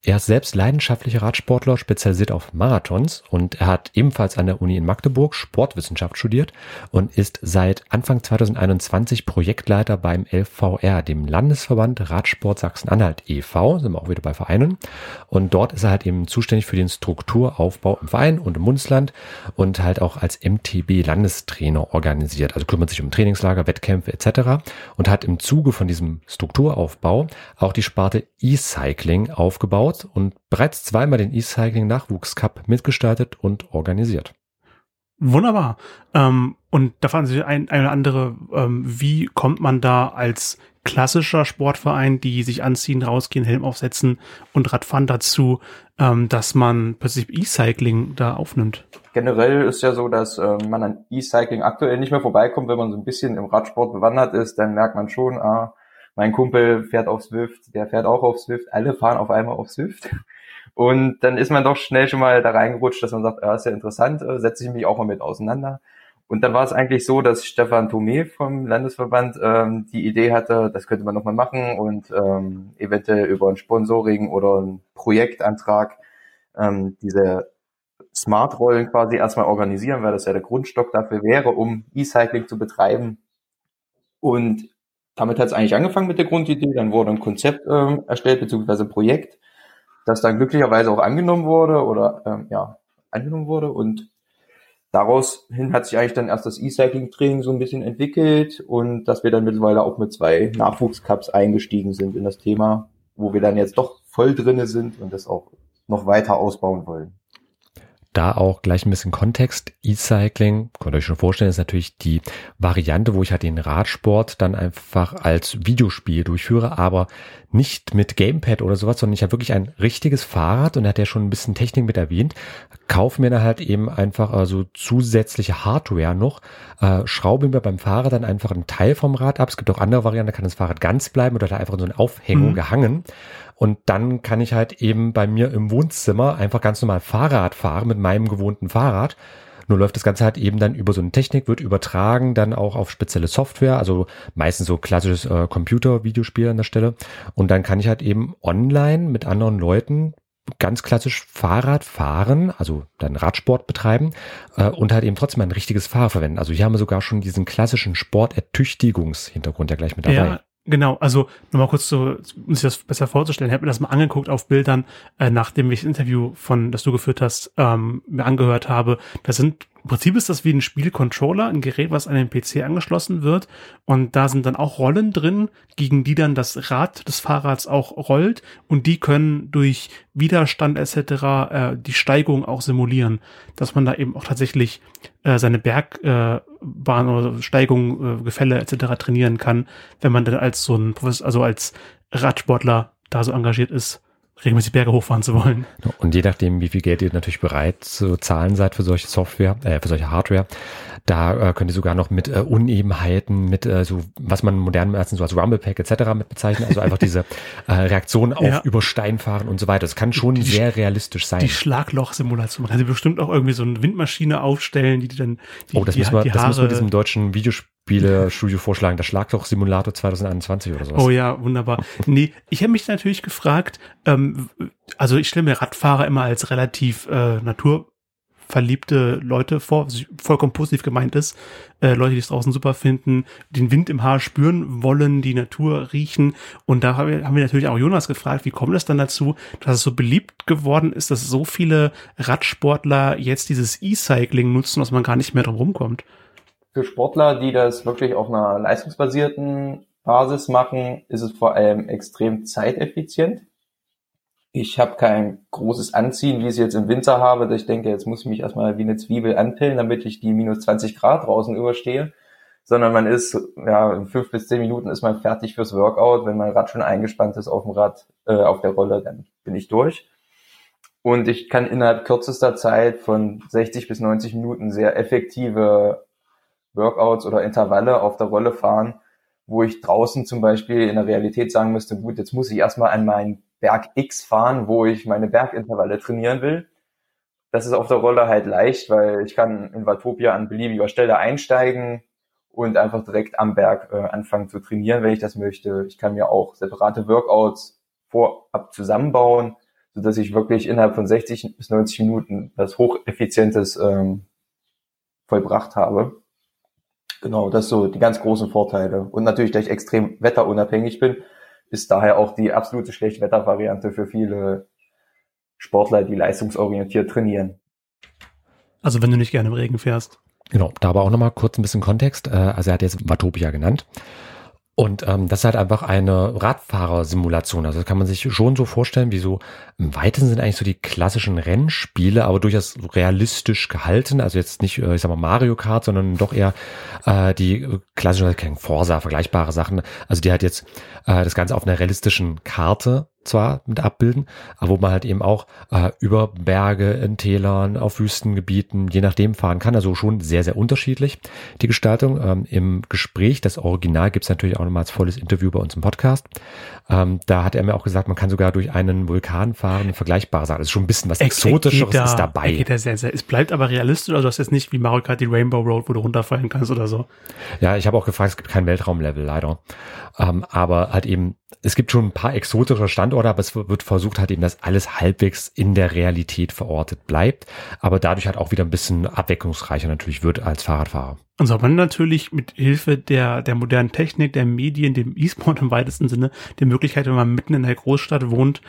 Er ist selbst leidenschaftlicher Radsportler, spezialisiert auf Marathons und er hat ebenfalls an der Uni in Magdeburg Sportwissenschaft studiert und ist seit Anfang 2021 Projektleiter beim LVR, dem Landesverband Radsport Sachsen-Anhalt e.V., sind wir auch wieder bei Vereinen. Und dort ist er halt eben zuständig für den Strukturaufbau im Verein und im Bundesland und halt auch als MTB Landestrainer organisiert, also kümmert sich um Trainingslager, Wettkämpfe etc. und hat im Zuge von diesem Strukturaufbau auch die Sparte E-Cycling aufgebaut Sport und bereits zweimal den E-Cycling Nachwuchs Cup mitgestaltet und organisiert. Wunderbar. Ähm, und da fragen Sie ein, eine andere, ähm, wie kommt man da als klassischer Sportverein, die sich anziehen, rausgehen, Helm aufsetzen und Radfahren dazu, ähm, dass man plötzlich E-Cycling da aufnimmt? Generell ist ja so, dass ähm, man an E-Cycling aktuell nicht mehr vorbeikommt, wenn man so ein bisschen im Radsport bewandert ist, dann merkt man schon, ah, mein Kumpel fährt auf Swift, der fährt auch auf Swift, alle fahren auf einmal auf Swift. Und dann ist man doch schnell schon mal da reingerutscht, dass man sagt, ja, ist ja interessant, äh, setze ich mich auch mal mit auseinander. Und dann war es eigentlich so, dass Stefan Thome vom Landesverband ähm, die Idee hatte, das könnte man nochmal machen und ähm, eventuell über ein Sponsoring oder einen Projektantrag ähm, diese Smart-Rollen quasi erstmal organisieren, weil das ja der Grundstock dafür wäre, um E-Cycling zu betreiben. Und damit hat es eigentlich angefangen mit der Grundidee, dann wurde ein Konzept ähm, erstellt, beziehungsweise ein Projekt, das dann glücklicherweise auch angenommen wurde oder ähm, ja, angenommen wurde. Und daraus hin hat sich eigentlich dann erst das E-Cycling-Training so ein bisschen entwickelt und dass wir dann mittlerweile auch mit zwei Nachwuchscups eingestiegen sind in das Thema, wo wir dann jetzt doch voll drinne sind und das auch noch weiter ausbauen wollen da auch gleich ein bisschen Kontext. E-Cycling, könnt ihr euch schon vorstellen, ist natürlich die Variante, wo ich halt den Radsport dann einfach als Videospiel durchführe, aber nicht mit Gamepad oder sowas, sondern ich habe wirklich ein richtiges Fahrrad und er hat ja schon ein bisschen Technik mit erwähnt. Kaufe mir dann halt eben einfach äh, so zusätzliche Hardware noch, äh, schraube mir beim Fahrrad dann einfach einen Teil vom Rad ab. Es gibt auch andere Varianten, da kann das Fahrrad ganz bleiben oder da einfach in so eine Aufhängung mhm. gehangen. Und dann kann ich halt eben bei mir im Wohnzimmer einfach ganz normal Fahrrad fahren mit meinem gewohnten Fahrrad. Nur läuft das Ganze halt eben dann über so eine Technik, wird übertragen dann auch auf spezielle Software, also meistens so klassisches äh, Computer-Videospiel an der Stelle. Und dann kann ich halt eben online mit anderen Leuten ganz klassisch Fahrrad fahren, also dann Radsport betreiben äh, und halt eben trotzdem ein richtiges Fahrrad verwenden. Also hier haben wir sogar schon diesen klassischen Sportertüchtigungshintergrund ja gleich mit dabei. Ja, Genau, also nochmal kurz so, um sich das besser vorzustellen, ich habe mir das mal angeguckt auf Bildern, äh, nachdem ich das Interview von, das du geführt hast, ähm, mir angehört habe. Da sind im Prinzip ist das wie ein Spielcontroller, ein Gerät, was an den PC angeschlossen wird. Und da sind dann auch Rollen drin, gegen die dann das Rad des Fahrrads auch rollt. Und die können durch Widerstand etc. Äh, die Steigung auch simulieren. Dass man da eben auch tatsächlich äh, seine Bergbahn äh, oder Steigung, äh, Gefälle etc. trainieren kann, wenn man dann als so ein, also als Radsportler da so engagiert ist regelmäßig Berge hochfahren zu wollen. Und je nachdem, wie viel Geld ihr natürlich bereit zu zahlen seid für solche Software, äh, für solche Hardware, da äh, könnt ihr sogar noch mit äh, Unebenheiten, mit äh, so, was man modernen Ärzten so als Rumblepack etc. mit bezeichnen, also einfach diese äh, Reaktion auf Ja. über Stein fahren und so weiter. Das kann schon Die- sehr realistisch sein. Die Schlagloch-Simulation. Man kann sie bestimmt auch irgendwie so eine Windmaschine aufstellen, die dann die, oh, das die, müssen wir, die das müssen wir Haare. diesem deutschen Videospiele-Studio vorschlagen. Das Schlagloch-Simulator 2021 oder sowas. Oh ja, wunderbar. Nee, ich habe mich natürlich gefragt, ähm, also ich stelle mir Radfahrer immer als relativ äh, naturverliebte Leute vor, vollkommen positiv gemeint ist. Äh, Leute, die es draußen super finden, den Wind im Haar spüren wollen, die Natur riechen. Und da haben wir, haben wir natürlich auch Jonas gefragt, wie kommt es dann dazu, dass es so beliebt geworden ist, dass so viele Radsportler jetzt dieses E-Cycling nutzen, dass man gar nicht mehr drum rumkommt. Für Sportler, die das wirklich auf einer leistungsbasierten Basis machen, ist es vor allem extrem zeiteffizient. Ich habe kein großes Anziehen, wie ich es jetzt im Winter habe. Ich denke, jetzt muss ich mich erstmal wie eine Zwiebel anpillen, damit ich die minus 20 Grad draußen überstehe. Sondern man ist, ja, in fünf bis zehn Minuten ist man fertig fürs Workout. Wenn mein Rad schon eingespannt ist auf dem Rad, äh, auf der Rolle, dann bin ich durch. Und ich kann innerhalb kürzester Zeit von 60 bis 90 Minuten sehr effektive Workouts oder Intervalle auf der Rolle fahren, wo ich draußen zum Beispiel in der Realität sagen müsste, gut, jetzt muss ich erstmal an meinen Berg X fahren, wo ich meine Bergintervalle trainieren will. Das ist auf der Rolle halt leicht, weil ich kann in Watopia an beliebiger Stelle einsteigen und einfach direkt am Berg äh, anfangen zu trainieren, wenn ich das möchte. Ich kann mir auch separate Workouts vorab zusammenbauen, so dass ich wirklich innerhalb von 60 bis 90 Minuten das hocheffizientes ähm, vollbracht habe. Genau, das so die ganz großen Vorteile. Und natürlich, da ich extrem wetterunabhängig bin, ist daher auch die absolute Schlechtwettervariante für viele Sportler, die leistungsorientiert trainieren. Also wenn du nicht gerne im Regen fährst. Genau, da aber auch nochmal kurz ein bisschen Kontext. Äh, Also er hat jetzt Watopia genannt. Und ähm, das ist halt einfach eine Radfahrersimulation. Also das kann man sich schon so vorstellen, wie so im weitesten sind eigentlich so die klassischen Rennspiele, aber durchaus realistisch gehalten. Also jetzt nicht, äh, ich sag mal, Mario Kart, sondern doch eher äh, die klassischen, also Forsa, vergleichbare Sachen. Also die halt jetzt äh, das Ganze auf einer realistischen Karte zwar mit abbilden, aber wo man halt eben auch äh, über Berge, in Tälern, auf Wüstengebieten, je nachdem fahren kann. Also schon sehr, sehr unterschiedlich die Gestaltung. Ähm, Im Gespräch, das Original gibt's natürlich auch nochmal als volles Interview bei uns im Podcast. Ähm, da hat er mir auch gesagt, man kann sogar durch einen Vulkan fahren, vergleichbare Sachen. Das ist schon ein bisschen was Er- er Exotischeres da- ist dabei. Geht da sehr, sehr. Es bleibt aber realistisch, also das ist jetzt nicht wie Mario Kart die Rainbow Road, wo du runterfallen kannst oder so. Ja, ich habe auch gefragt, es gibt kein Weltraumlevel leider. Ähm, aber halt eben, es gibt schon ein paar exotische Standorte, aber es wird versucht halt eben, dass alles halbwegs in der Realität verortet bleibt, aber dadurch halt auch wieder ein bisschen abwechslungsreicher natürlich wird als Fahrradfahrer. Und so hat man natürlich mit Hilfe der, der modernen Technik, der Medien, dem E-Sport im weitesten Sinne, die Möglichkeit, wenn man mitten in der Großstadt wohnt,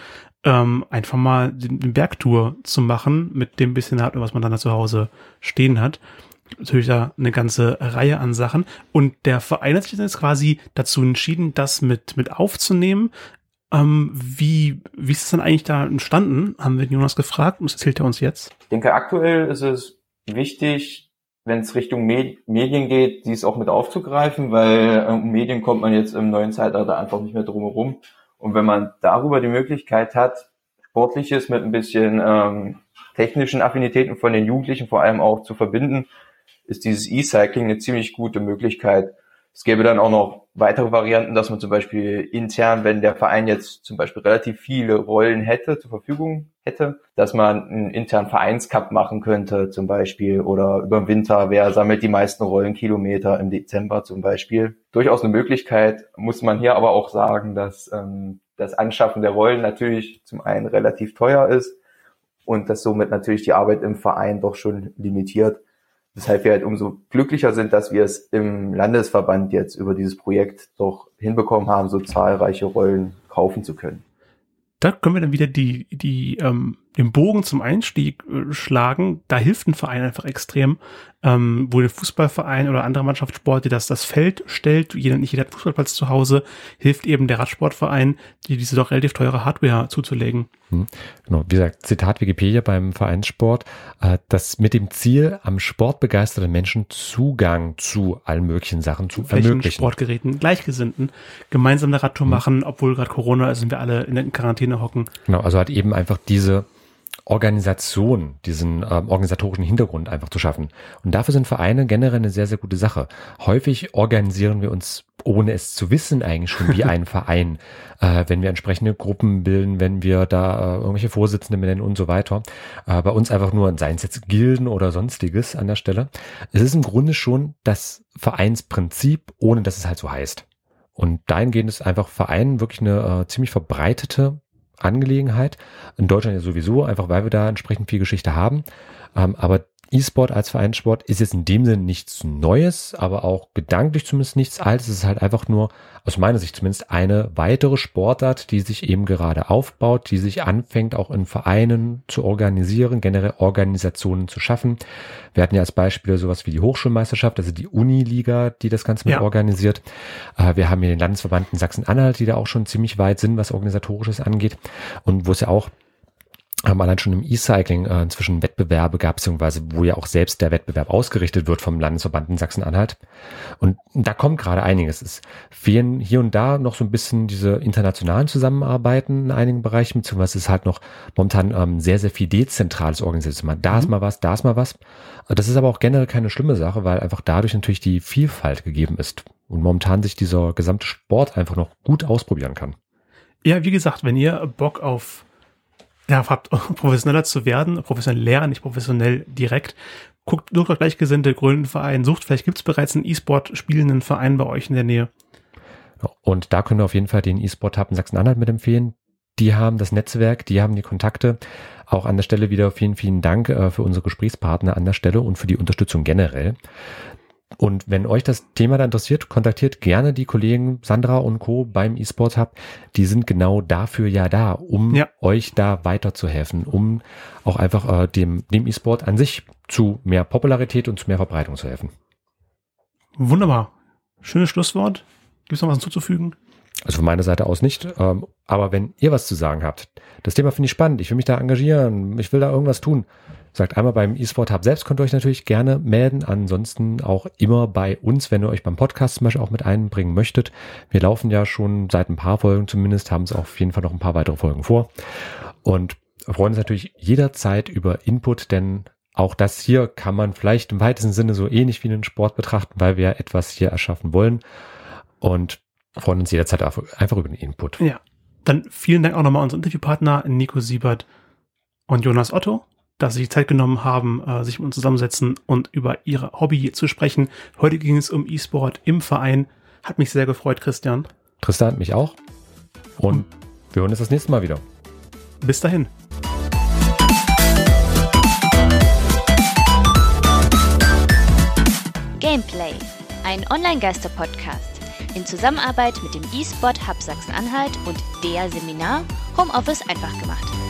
ähm, einfach mal den Bergtour zu machen mit dem bisschen was man dann da zu Hause stehen hat. Natürlich da eine ganze Reihe an Sachen. Und der Verein hat sich jetzt quasi dazu entschieden, das mit, mit aufzunehmen. Ähm, wie, wie ist es dann eigentlich da entstanden? Haben wir Jonas gefragt und das erzählt er uns jetzt. Ich denke, aktuell ist es wichtig, wenn es Richtung Med Medien geht, dies auch mit aufzugreifen, weil äh, um Medien kommt man jetzt im neuen Zeitalter einfach nicht mehr drum herum. Und wenn man darüber die Möglichkeit hat, Sportliches mit ein bisschen ähm, technischen Affinitäten von den Jugendlichen vor allem auch zu verbinden, ist dieses E-Cycling eine ziemlich gute Möglichkeit. Es gäbe dann auch noch weitere Varianten, dass man zum Beispiel intern, wenn der Verein jetzt zum Beispiel relativ viele Rollen hätte, zur Verfügung hätte, dass man einen internen Vereinscup machen könnte zum Beispiel oder über den Winter, wer sammelt die meisten Rollenkilometer im Dezember zum Beispiel. Durchaus eine Möglichkeit, muss man hier aber auch sagen, dass ähm, das Anschaffen der Rollen natürlich zum einen relativ teuer ist und das somit natürlich die Arbeit im Verein doch schon limitiert. Weshalb wir halt umso glücklicher sind, dass wir es im Landesverband jetzt über dieses Projekt doch hinbekommen haben, so zahlreiche Rollen kaufen zu können. Da können wir dann wieder die, die, ähm, den Bogen zum Einstieg äh, schlagen. Da hilft ein Verein einfach extrem, ähm, wo der Fußballverein oder andere Mannschaftssport, die das, das Feld stellt, jeder, nicht jeder hat Fußballplatz zu Hause, hilft eben der Radsportverein, die diese doch relativ teure Hardware zuzulegen. Hm. Genau, wie gesagt, Zitat Wikipedia beim Vereinssport, äh, das mit dem Ziel, am Sport begeisterte Menschen Zugang zu allen möglichen Sachen zu Flächen, ermöglichen. Sportgeräten, Gleichgesinnten, gemeinsam eine Radtour hm. machen, obwohl gerade Corona ist und wir alle in der Quarantäne hocken. Genau, also hat eben einfach diese Organisation, diesen ähm, organisatorischen Hintergrund einfach zu schaffen. Und dafür sind Vereine generell eine sehr, sehr gute Sache. Häufig organisieren wir uns, ohne es zu wissen, eigentlich schon wie ein Verein, äh, wenn wir entsprechende Gruppen bilden, wenn wir da äh, irgendwelche Vorsitzende benennen und so weiter. Äh, bei uns einfach nur, seien es jetzt Gilden oder sonstiges an der Stelle. Es ist im Grunde schon das Vereinsprinzip, ohne dass es halt so heißt. Und dahingehend ist einfach Verein wirklich eine äh, ziemlich verbreitete Angelegenheit. In Deutschland ja sowieso, einfach weil wir da entsprechend viel Geschichte haben. Ähm, aber E-Sport als Vereinssport ist jetzt in dem Sinne nichts Neues, aber auch gedanklich zumindest nichts Altes. Es ist halt einfach nur, aus meiner Sicht zumindest, eine weitere Sportart, die sich eben gerade aufbaut, die sich anfängt, auch in Vereinen zu organisieren, generell Organisationen zu schaffen. Wir hatten ja als Beispiel sowas wie die Hochschulmeisterschaft, also die Uniliga, die das Ganze mit ja. organisiert. Äh, wir haben hier den Landesverband in Sachsen-Anhalt, die da auch schon ziemlich weit sind, was organisatorisches angeht und wo es ja auch haben allein schon im E-Cycling äh, inzwischen Wettbewerbe gab, beziehungsweise wo ja auch selbst der Wettbewerb ausgerichtet wird vom Landesverband in Sachsen-Anhalt. Und da kommt gerade einiges. Es fehlen hier und da noch so ein bisschen diese internationalen Zusammenarbeiten in einigen Bereichen, beziehungsweise es ist halt noch momentan ähm, sehr, sehr viel dezentrales Organisation. Da ist mhm. mal was, da ist mal was. Das ist aber auch generell keine schlimme Sache, weil einfach dadurch natürlich die Vielfalt gegeben ist und momentan sich dieser gesamte Sport einfach noch gut ausprobieren kann. Ja, wie gesagt, wenn ihr Bock auf ja, habt, professioneller zu werden, professionell lernen, nicht professionell direkt. Guckt, euch Gleichgesinnte, gründen Verein, sucht, vielleicht gibt's bereits einen E-Sport spielenden Verein bei euch in der Nähe. Und da können wir auf jeden Fall den E-Sport Hub in Sachsen-Anhalt mit empfehlen. Die haben das Netzwerk, die haben die Kontakte. Auch an der Stelle wieder vielen, vielen Dank äh, für unsere Gesprächspartner an der Stelle und für die Unterstützung generell. Und wenn euch das Thema da interessiert, kontaktiert gerne die Kollegen Sandra und Co. beim eSport Hub. Die sind genau dafür ja da, um ja. euch da weiterzuhelfen, um auch einfach äh, dem, dem E-Sport an sich zu mehr Popularität und zu mehr Verbreitung zu helfen. Wunderbar. Schönes Schlusswort. Gibt es noch was hinzuzufügen? Also von meiner Seite aus nicht. Ähm, aber wenn ihr was zu sagen habt, das Thema finde ich spannend, ich will mich da engagieren, ich will da irgendwas tun, sagt einmal beim eSport Hub selbst könnt ihr euch natürlich gerne melden. Ansonsten auch immer bei uns, wenn ihr euch beim Podcast zum Beispiel auch mit einbringen möchtet. Wir laufen ja schon seit ein paar Folgen zumindest, haben es auf jeden Fall noch ein paar weitere Folgen vor. Und freuen uns natürlich jederzeit über Input, denn auch das hier kann man vielleicht im weitesten Sinne so ähnlich wie einen Sport betrachten, weil wir etwas hier erschaffen wollen. Und freuen uns jederzeit einfach über den Input. Ja. Dann vielen Dank auch nochmal unseren Interviewpartner Nico Siebert und Jonas Otto dass sie sich Zeit genommen haben, äh, sich mit uns zusammensetzen und über ihre Hobby zu sprechen. Heute ging es um E-Sport im Verein. Hat mich sehr gefreut, Christian. Tristan, mich auch. Und wir hören uns das nächste Mal wieder. Bis dahin. Gameplay, ein Online-Geister-Podcast in Zusammenarbeit mit dem eSport Hub Sachsen-Anhalt und der Seminar Homeoffice einfach gemacht.